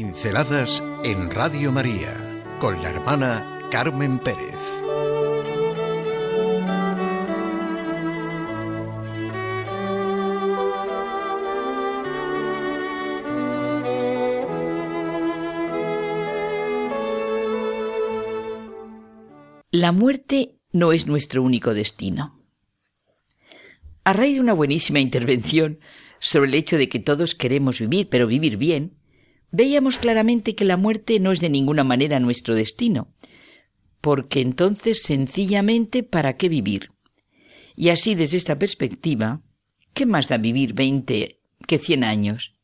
Pinceladas en Radio María con la hermana Carmen Pérez. La muerte no es nuestro único destino. A raíz de una buenísima intervención sobre el hecho de que todos queremos vivir, pero vivir bien, veíamos claramente que la muerte no es de ninguna manera nuestro destino, porque entonces sencillamente ¿para qué vivir? Y así desde esta perspectiva, ¿qué más da vivir veinte que cien años?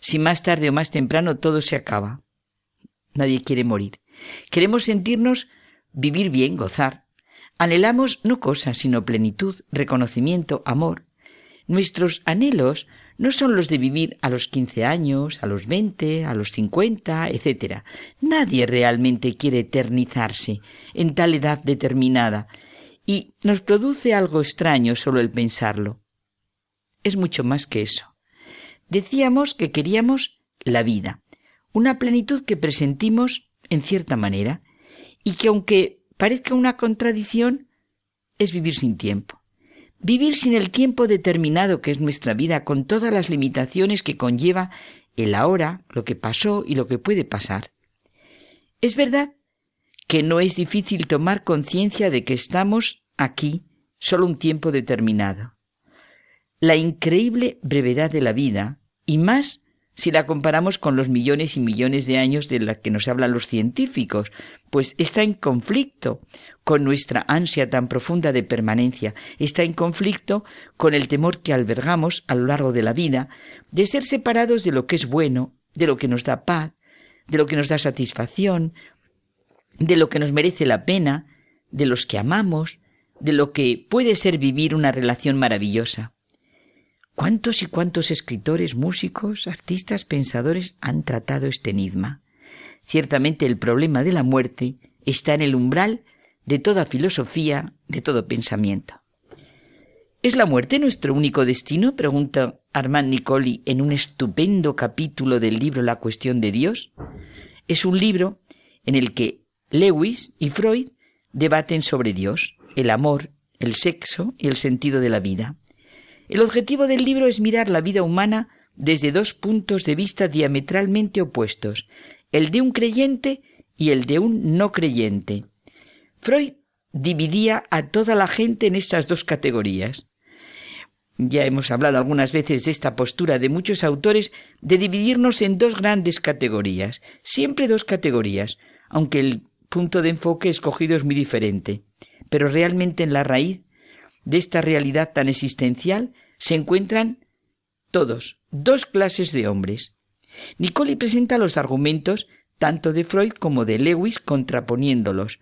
Si más tarde o más temprano todo se acaba. Nadie quiere morir. Queremos sentirnos vivir bien, gozar. Anhelamos no cosas, sino plenitud, reconocimiento, amor. Nuestros anhelos no son los de vivir a los quince años, a los veinte, a los cincuenta, etc. Nadie realmente quiere eternizarse en tal edad determinada, y nos produce algo extraño solo el pensarlo. Es mucho más que eso. Decíamos que queríamos la vida, una plenitud que presentimos en cierta manera, y que aunque parezca una contradicción, es vivir sin tiempo. Vivir sin el tiempo determinado que es nuestra vida, con todas las limitaciones que conlleva el ahora, lo que pasó y lo que puede pasar. Es verdad que no es difícil tomar conciencia de que estamos aquí solo un tiempo determinado. La increíble brevedad de la vida, y más si la comparamos con los millones y millones de años de la que nos hablan los científicos, pues está en conflicto con nuestra ansia tan profunda de permanencia, está en conflicto con el temor que albergamos a lo largo de la vida de ser separados de lo que es bueno, de lo que nos da paz, de lo que nos da satisfacción, de lo que nos merece la pena, de los que amamos, de lo que puede ser vivir una relación maravillosa. ¿Cuántos y cuántos escritores, músicos, artistas, pensadores han tratado este enigma? Ciertamente el problema de la muerte está en el umbral de toda filosofía, de todo pensamiento. ¿Es la muerte nuestro único destino? pregunta Armand Nicoli en un estupendo capítulo del libro La cuestión de Dios. Es un libro en el que Lewis y Freud debaten sobre Dios, el amor, el sexo y el sentido de la vida. El objetivo del libro es mirar la vida humana desde dos puntos de vista diametralmente opuestos, el de un creyente y el de un no creyente. Freud dividía a toda la gente en estas dos categorías. Ya hemos hablado algunas veces de esta postura de muchos autores de dividirnos en dos grandes categorías, siempre dos categorías, aunque el punto de enfoque escogido es muy diferente. Pero realmente en la raíz de esta realidad tan existencial se encuentran todos, dos clases de hombres. Nicoli presenta los argumentos tanto de Freud como de Lewis contraponiéndolos,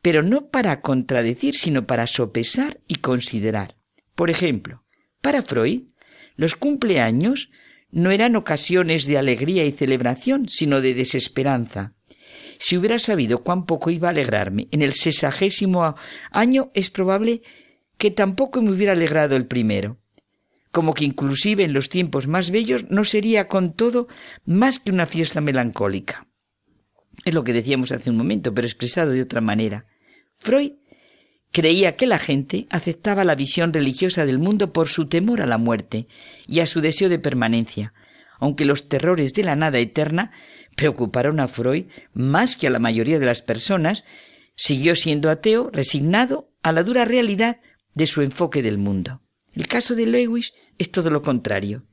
pero no para contradecir, sino para sopesar y considerar. Por ejemplo, para Freud, los cumpleaños no eran ocasiones de alegría y celebración, sino de desesperanza. Si hubiera sabido cuán poco iba a alegrarme en el sesagésimo año, es probable que tampoco me hubiera alegrado el primero, como que inclusive en los tiempos más bellos no sería con todo más que una fiesta melancólica. Es lo que decíamos hace un momento, pero expresado de otra manera. Freud creía que la gente aceptaba la visión religiosa del mundo por su temor a la muerte y a su deseo de permanencia, aunque los terrores de la nada eterna preocuparon a Freud más que a la mayoría de las personas, siguió siendo ateo, resignado a la dura realidad de su enfoque del mundo. El caso de Lewis es todo lo contrario.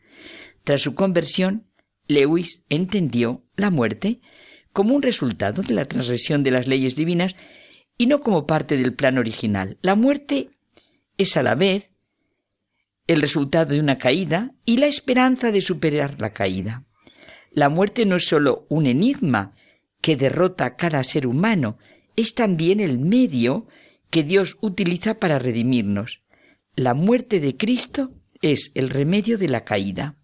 Tras su conversión, Lewis entendió la muerte como un resultado de la transgresión de las leyes divinas y no como parte del plan original. La muerte es a la vez el resultado de una caída y la esperanza de superar la caída. La muerte no es sólo un enigma que derrota a cada ser humano, es también el medio que Dios utiliza para redimirnos. La muerte de Cristo es el remedio de la caída.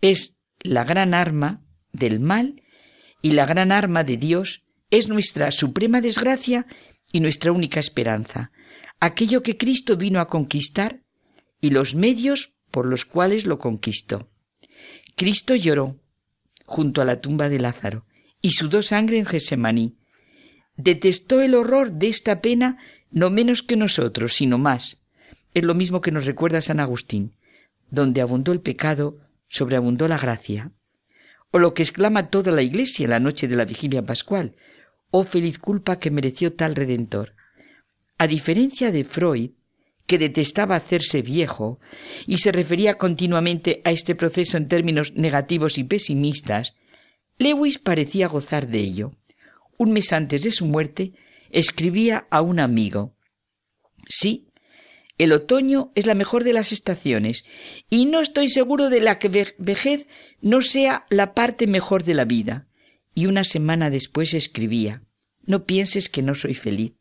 Es la gran arma del mal y la gran arma de Dios es nuestra suprema desgracia y nuestra única esperanza, aquello que Cristo vino a conquistar y los medios por los cuales lo conquistó. Cristo lloró, junto a la tumba de Lázaro y sudó sangre en Gesemaní. Detestó el horror de esta pena no menos que nosotros, sino más. Es lo mismo que nos recuerda San Agustín. Donde abundó el pecado, sobreabundó la gracia. O lo que exclama toda la Iglesia la noche de la vigilia pascual. Oh feliz culpa que mereció tal redentor. A diferencia de Freud, que detestaba hacerse viejo y se refería continuamente a este proceso en términos negativos y pesimistas, Lewis parecía gozar de ello. Un mes antes de su muerte, escribía a un amigo Sí, el otoño es la mejor de las estaciones, y no estoy seguro de la que vejez no sea la parte mejor de la vida. Y una semana después escribía No pienses que no soy feliz.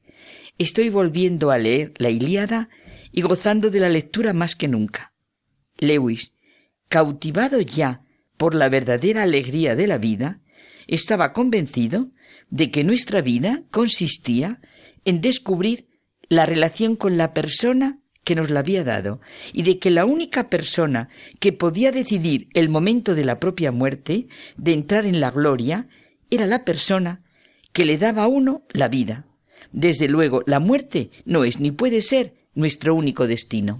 Estoy volviendo a leer la Ilíada y gozando de la lectura más que nunca. Lewis, cautivado ya por la verdadera alegría de la vida, estaba convencido de que nuestra vida consistía en descubrir la relación con la persona que nos la había dado y de que la única persona que podía decidir el momento de la propia muerte, de entrar en la gloria, era la persona que le daba a uno la vida. Desde luego, la muerte no es ni puede ser nuestro único destino.